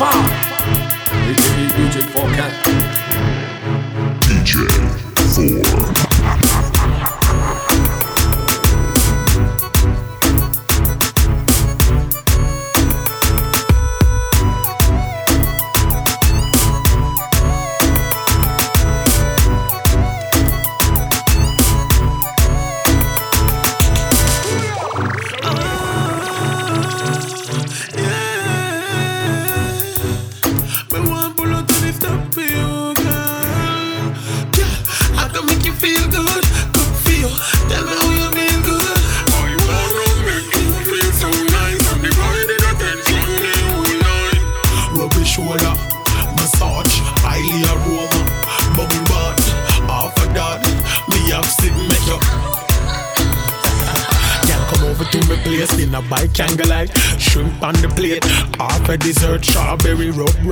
far. AKA DJ 4Kat. DJ 4.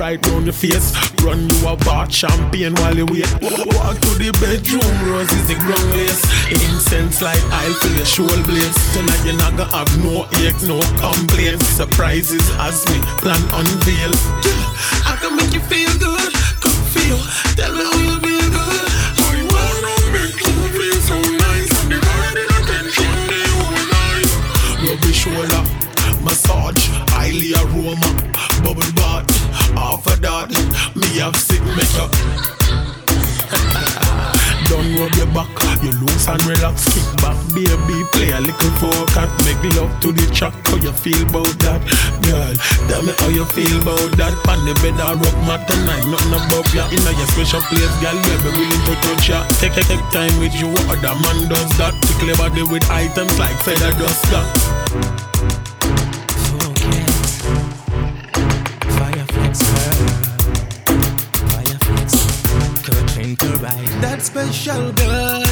Right round your face. Run you a bar champagne while you wait. Walk to the bedroom, roses the ground lace. Incense like I feel your shoulder blades. Tonight you're not gonna have no ache, no complaints. Surprises as me plan unveil. I can make you feel good, good feel. Tell me how you feel good. You wanna make you feel so nice. I'm divided attention day all night. Rub your shoulder, massage, highly aroma bubble bath. Half of that, me have sick makeup. Don't rub your back, you loose and relax. Kick back, baby, play a little folk Make love to the track, how you feel about that, girl? Tell me how you feel about that. Pan the bed, I rock my tonight, nothing above ya. In your special place, girl, baby, willing to touch ya. Take, a take time with you, other man does that. Tickle your body with items like feather dust that. That special girl,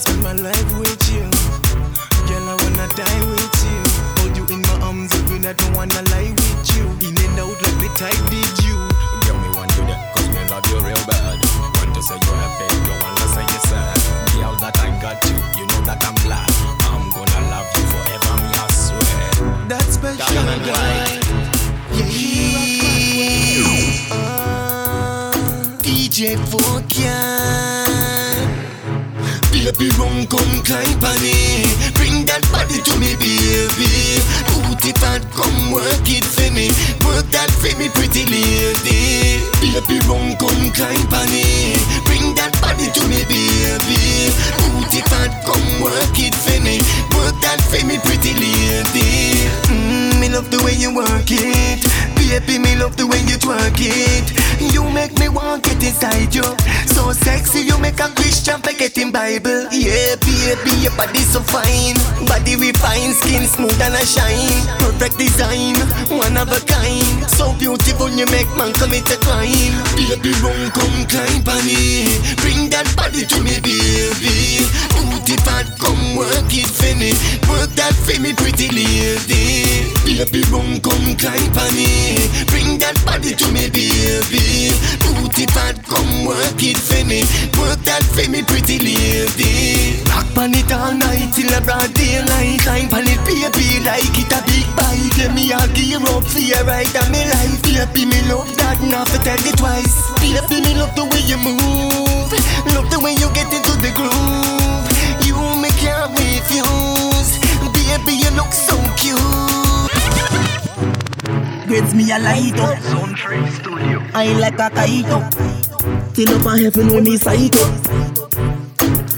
spend my life with you, girl. I wanna die with you. Hold you in my arms even I don't wanna lie with you. In and out like the tide did you. Girl, me want you there 'cause me love you real bad. Want to say you're happy, don't wanna say you're sad. Girl, that I got you, you know that I'm glad. I'm gonna love you forever, me I swear. That special girl. Yeah. Uh, DJ Fokian Baby run come climb on it Bring that body to me baby. Put it fat come work it for me. Work that for me pretty lady. Baby run come climb on it Bring that body to me baby. Put it fat come work it for me. Work that for me pretty lady. Me love the way you work it. Baby me love the way you twerk it. You make me want get inside you. So sexy you make a Christian forget in Bible. Yeah baby your body so fine. Body refined skin smooth and a shine. Perfect design one of a kind. So beautiful you make man commit a crime Baby run come climb on me. Bring that body to me baby. Booty fat come work it for me. Work that for me pretty lady Baby run come climb on me. Bring that body to me baby. Booty fat come work it for me. Work that for me pretty lady. Rock on it all night till a broad daylight. Climb on it baby like it a big bite. Let me a gear up for you right on me life. Baby me love that not to tell you twice. Baby me love the way you move. Love the way you get into the groove grades me a light up. I like a kite. Till up a heaven when me up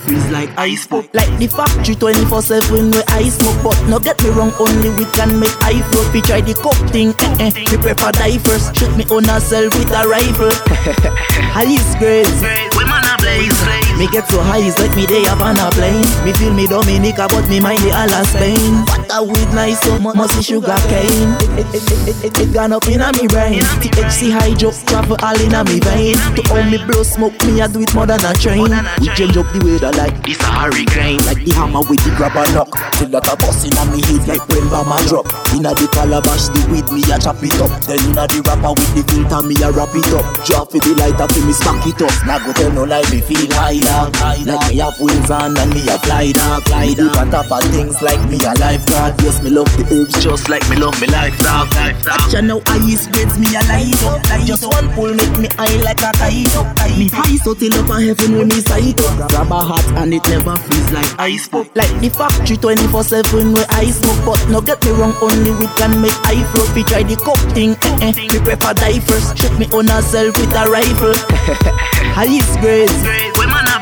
freeze like ice pop. Like the factory 24 7 where I smoke. But no get me wrong, only we can make I float. We try the coke thing, eh eh. We prefer die first. Shoot me on ourselves with a rifle. Highest grades, we man a blaze. Me get so high, it's like me day up on a plane. Me feel me Dominica, but me mind the all Spain. A weed nice, so must be sugar cane. It, it, gone up in a me brain. THC high drop, travel all in a me vein. To all me blow smoke, me I do it more than a train. We change up the weather like this a hurricane Like the hammer with the grabber knock Till that a bust inna me head like when bomber drop Inna the calabash the weed me a chop it up Then inna the rapper with the filter me a wrap it up Drop for the lighter fi me smack it up Now go tell no lie me feel high dog Like me have wings on and me a fly dog Fly dog on top of things like me a lifeguard Yes me love the herbs just like me love me life dog Watch you now ice grades me a light up Just one pull make me high like a kite up Me high so till up a heaven when me sight up Grab a hat and it never freeze like ice pop. Like the factory 24 7 where I smoke. But no get me wrong, only we can make I flow. We try the coke thing, eh eh. We prefer die first. Shoot me on ourselves with a rifle. Highest grades, we man a blaze.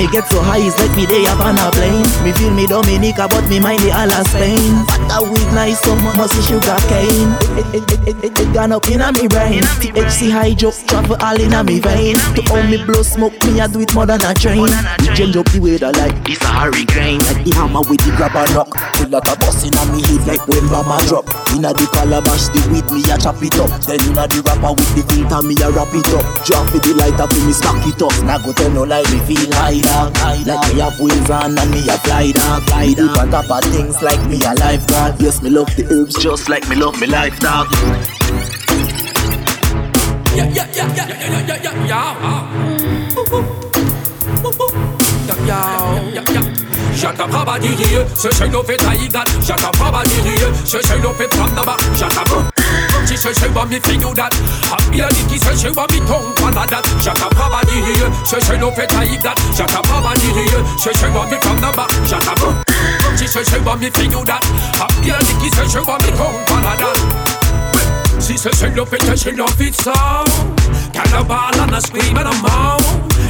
Me get so high, it's like me day up on a plane. Me feel me Dominica, but me mind the all Spain. What a weed nice, so be sugar cane. It, it, it, it, it, it gone up in a me brain. THC high drop, travel all in a me vein. To all me blow smoke, me I do it more than a train. We change up the weather like this a hurricane. Like the hammer with the grabber knock. Till that a bust inna me head like when mama drop. Inna the calabash, the weed me a chop it up. Then inna the rapper with the filter me a wrap it up. Drop for the lighter fi me smack it up. Now go tell no lie me feel high dog. Like me have wings on and me a fly dog. Fly dog. on top of things like me a lifeguard. Yes me love the herbs just like me love me life dog. Yeah, yeah, yeah, yeah, yeah, yeah, yeah, yeah. Shut up, Baba Didi. Ce chien nous fait taïgan. Shut up, Baba Didi. Ce chien nous fait prendre là-bas. Shut up. She said she want me fi do that. Happy a dicky said she want me tongue pan a that. Shut up, Baba Didi. Ce chien nous fait taïgan. Shut up, Baba Didi. Ce chien want me the back. Shut up. She said she want me fi do that. Happy a dicky said she want me tongue pan a that. Si ce seul le fait, she love it so Cannibal and a scream and a moan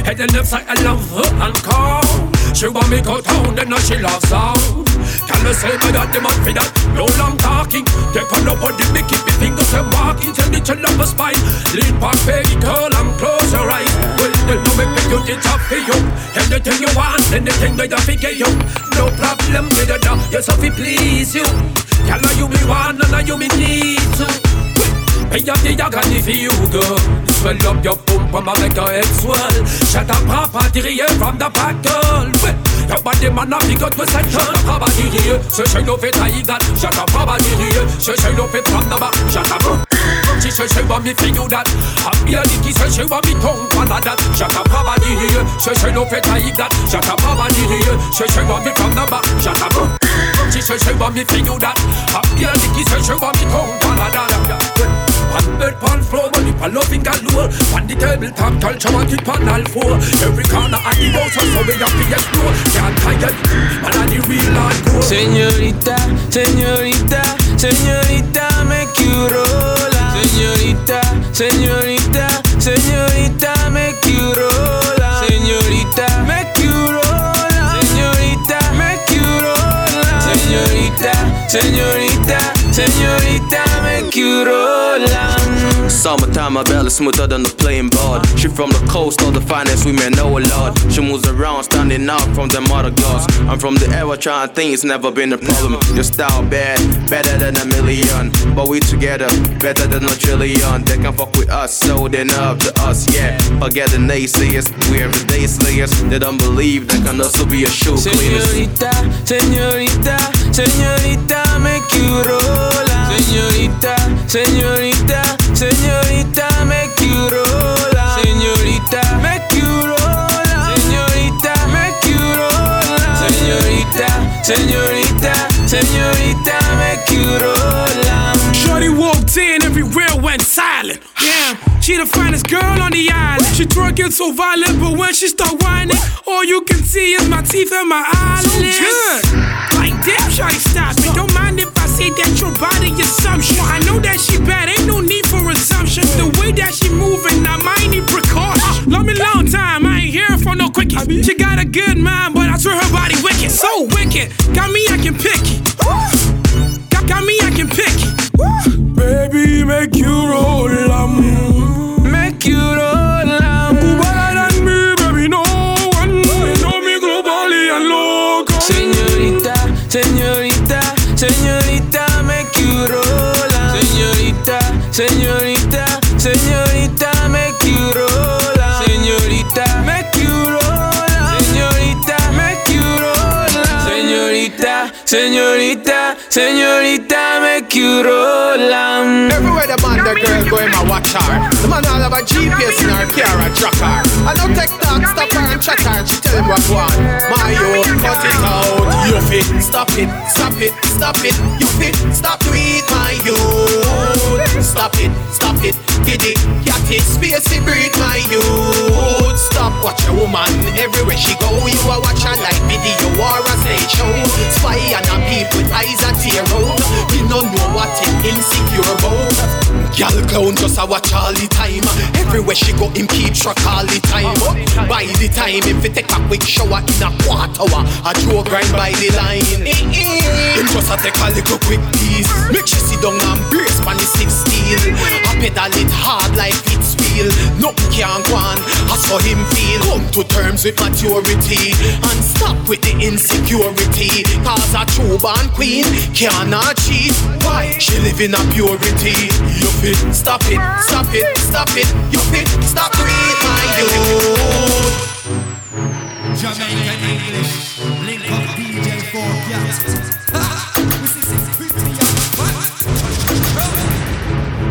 Head and left side, I love her and call She want me go down, then she love sound Can I say my dad, them up for that No long talking. They on up on the big keep me fingers and walking Tell me to love a spine. Lean back, baby girl, and close your eyes. Well, they know me pick you, it's up for you. Anything you want, anything that I figure you. No problem with it, yes, I feel please you. Tell her you me want and you me need to Hey, y'a des agani for you, girl. Swell up your pump and make your head swell. Shut up, papa, dirty from the back, girl. Your body man, I got to set Shut up, papa, dirty. Ce chien nous fait taïgan. Shut up, papa, dirty. Ce chien nous fait from the back. Shut up. She said she want me you that. Happy a dicky said she want me tongue pan that. Shut up, papa, dirty. Ce chien nous fait taïgan. Shut up, papa, dirty. Ce chien want me from the back. Shut up. She said she want me you that. Happy a dicky said she want me tongue pan that. Bed, one floor, money, one loving galore. On the tabletop, culture, want it on all four. Every corner of the house, so we have to explore. Can't it, man, I the real hardcore. Señorita, señorita, señorita, Summertime, my belly smoother than the playing board. She from the coast, all the finest women know a lot. She moves around, standing out from them other girls. I'm from the era trying things, it's never been a problem. Your style bad, better than a million. But we together, better than a trillion. They can fuck with us, so they up to us, yeah. Forget the naysayers, we every day slayers. They don't believe they can also be a shoe cleaners. Señorita, señorita, señorita, make you roll. Señorita, señorita, señorita, make you roll. Señorita, make you roll. Señorita, make you roll. Señorita, señorita, señorita, make you roll. Shorty walked in, everywhere went silent. Yeah, she the finest girl on the island. She twerking so violent, but when she start whining, all you can see is my teeth and my eyelids. So good. Like damn, shawty stop it. Don't mind that your body assumption. I know that she bad, ain't no need for assumptions. The way that she moving, I might need precaution. Love me long time, I ain't here for no quickie. She got a good mind, but I swear her body wicked, so wicked. Got me, I can pick it. Got, got me, I can pick it. Baby, make you roll, I'm make you roll. Señorita, señorita, señorita, make you roll, um. Señorita, make you roll, um. Señorita, make you roll, um. Señorita, señorita, señorita, make you roll, um. Everywhere the man, the girl go in my watch her. The man all have a GPS in her car and track her. I don't take talk, stop her and chat her and she tell him what want. My yo, cut it out. You fit, stop it, stop it, stop it. You fit, stop to eat my yo. Stop it, stop it, get it, get it. Space to breathe my yo. Stop watch a woman everywhere she go. You a watch her like video or a stage show. Spy on a people eyes that tear Gal clown just a watch all the time. Everywhere she go, him keep track all the time. By the time him fi take a quick shower in a quarter hour, a Joe grind by the line. Him just a take a little quick piece. Make sure she down and brace pan the six steel. I pedal it hard like it's wheel. Nothing can go on. As for him feel, come to terms with maturity and stop with the insecurity. Cause a true born queen cannot cheat. Why? She live in a purity. Fit, stop it, stop it, stop it. You fit, stop to eat my youth. Jamaican English, link up DJ for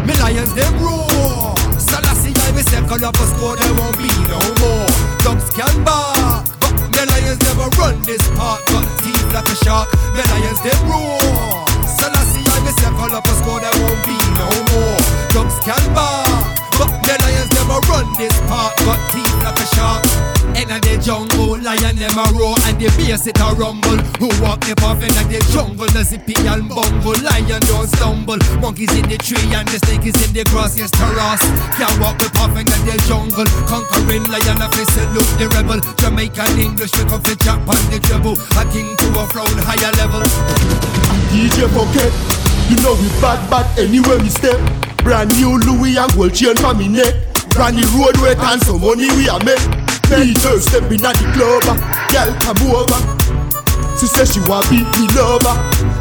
Me lions them roar. Selassie I me say a score there won't be no more. Dogs can bark, but me lions never run this part. Got teeth like a shark. Me lions them roar. Selassie I me say a score there won't be no more. Dogs can bark, but me lions never run this part. Got teeth like a shark. In the jungle, lion them a roar and the bass it a rumble. Who walk the path in the jungle, the zippy and bumble. Lion don't stumble, monkeys in the tree and the snake is in the grass. Yes, terrace can't walk the path in the jungle. Conquering lion, a face salute the rebel. Jamaican English, we come for jump on the treble. A king to a throne, higher level. DJ Pocket, you know we bad bad anywhere we step. Brand new Louis and gold chain for me neck. Brand the roadway and some money we a make. DJ step in at the club, ah. girl come over. She say she want be me lover.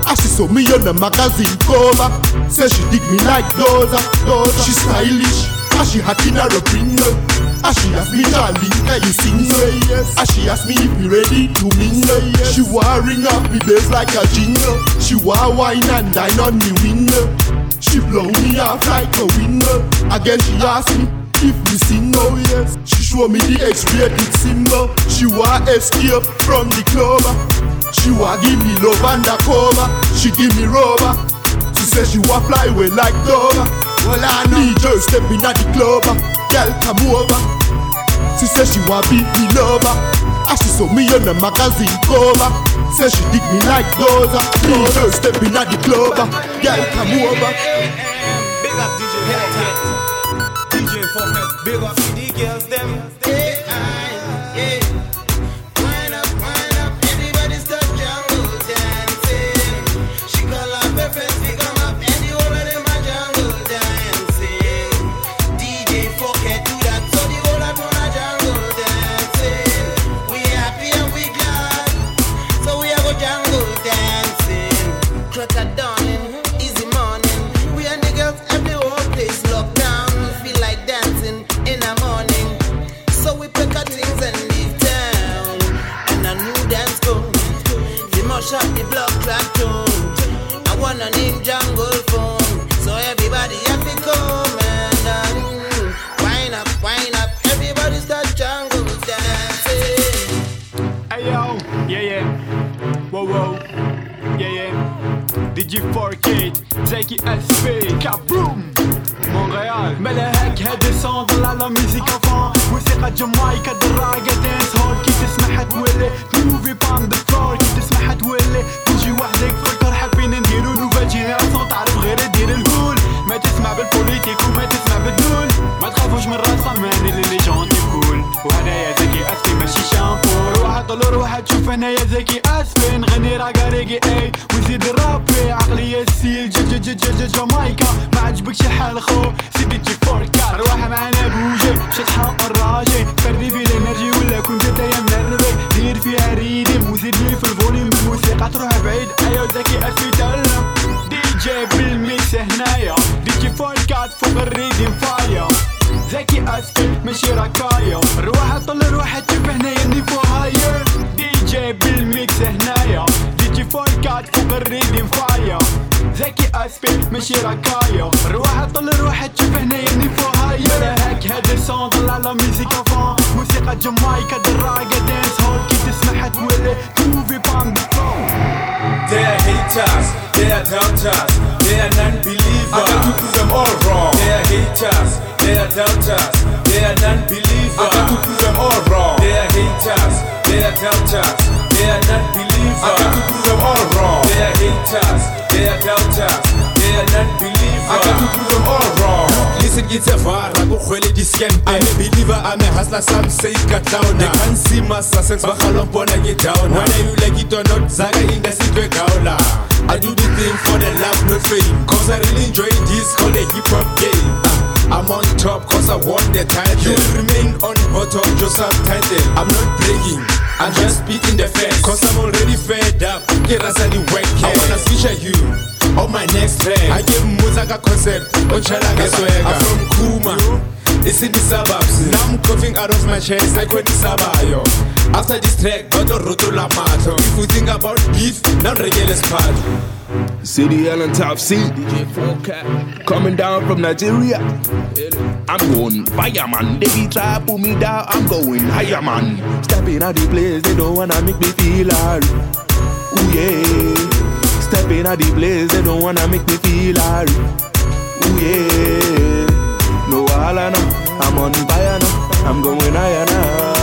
As ah. ah, she saw me on the magazine cover, say she dig me like Doza, Doza. She stylish, as she hot in her opinion. As she ask me, darling, can you sing? Say yes. As she ask me if me ready to mingle. Yes. She want ring up me bass like a jingle. She want wine and dine on me window. She blow me off like a window. Again she ask me if me sing oh yes. She show me the X-rated symbol. She want escape from the club. She want give me love and a undercover. She give me rubber. She say she want fly away like Dover. Well I know. DJ stepping at the club. Girl come over. She say she want be me lover. As she saw me on the magazine cover. Say she dig me like Doza. DJ stepping at the club. Girl come over. Big up DJ Hellcat. DJ Fucker. Big up the girls them. 4K, Zeki SP, kaboom. Montréal ملاهاك هادي صون طلع لا ميوزيك افون موسيقى جامايكا دراجة دانس هول كي تسمعها طلعت فوق الريدي مفايا. ذكي اسفل ماشي ركايا روح طل روح تشوف هنا يدي هاير دي جي بالميكس هنايا. دي جي فوركات فوق الريدي مفايا. ذكي اسفل ماشي ركايا روح طل روح تشوف هنا يدي هاير هاك هاد السون طلع على ميوزيكا فون موسيقى جمايكا دراجة دانس هول. كي تسمعها تولي توفي بام فون There are hate times, are down are. I got to prove them all wrong. They are haters, they are doubters, they are non-believers. I got to prove them all wrong. They are haters, they are doubters, they are non-believers. I got to prove them all wrong. They are haters, Listen, it's a var, I go khwele di scam. I'm a believer, I'm a hustler, some say it got down. They can't see my success, but how long wanna get down? Whether you like it or not, Zaga in the street, we gaula. I do the thing for the love, not fame. Cause I really enjoy this, call it hip hop game. Ah, I'm on top cause I won the title. You remain on bottom, just subtitle. I'm not breaking, I'm just beating the fence. Cause I'm already fed up. Get us the work. I wanna feature you on my next track. I give Muzaka concept, Ochalaga swag. I'm from Kuma. It's in the suburbs. Mm. Now I'm coughing out of my chest. I quit the sabayo. After this track, got a rotula mato. If we think about beef, now regular spot. City L and Top C. DJ 4Kat. Coming down from Nigeria. I'm going fire man. They be try pull me down. I'm going higher man. Stepping out the place, they don't wanna make me feel hard. Ooh yeah. Stepping out the place, they don't wanna make me feel hard. Ooh yeah. No wahala now. I'm on fire now. I'm going higher now.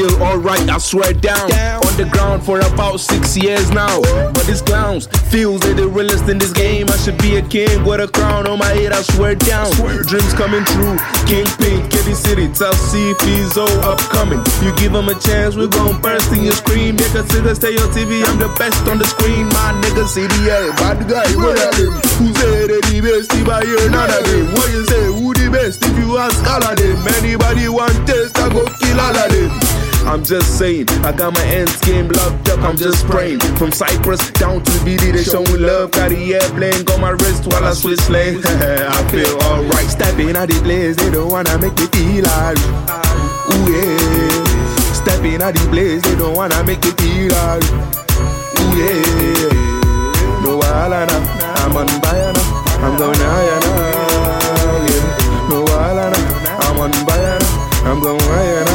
Feel alright, I swear down. On the ground for about six years now. But these clowns feels they the realest in this game. I should be a king with a crown on my head, I swear down. Dreams coming true. Kingpin, Kitty City, Tough Sea, Fizo upcoming. You give them a chance, we gon' burst in your screen. Make a sitter stay on TV, I'm the best on the screen. My nigga CDL, bad guy, what are them? Who say they the best if I hear none of them? What you say, who the best if you ask all of them? Anybody want test, I go kill all of them. I'm just saying, I got my ends game locked up, I'm just praying. From Cyprus down to BD, they showing love. Got the airplane, got my wrist while I switch lanes. I feel alright. Stepping out the place, they don't wanna make me feel hard. Ooh yeah. Stepping out the place, they don't wanna make me feel hard. Ooh yeah. No I'm on fire now. I'm going higher now. Yeah. No I'm on fire now. I'm going higher now.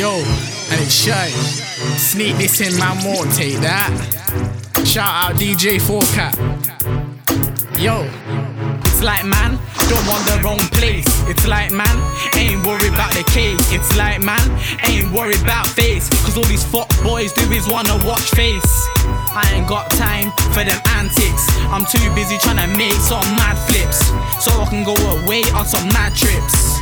Yo, hey Shay, sneak this in, my More take that. Shout out DJ 4Kat. Yo, it's like man, don't want the wrong place. It's like man, ain't worried about the case. It's like man, ain't worried about face. Cause all these fuck boys do is wanna watch face. I ain't got time for them antics. I'm too busy trying to make some mad flips. So I can go away on some mad trips.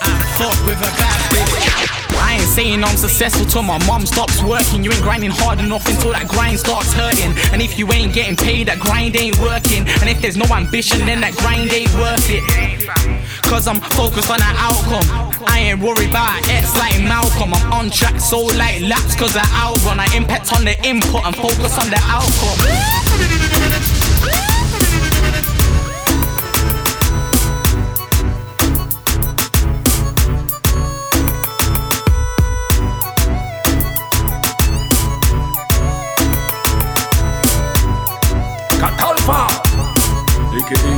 And fuck with a bad bitch. I ain't saying I'm successful till my mom stops working. You ain't grinding hard enough until that grind starts hurting. And if you ain't getting paid, that grind ain't working. And if there's no ambition, then that grind ain't worth it. Cause I'm focused on that outcome. I ain't worried about X like Malcolm. I'm on track, so like laps, cause I outrun. I impact on the input and focus on the outcome. Aka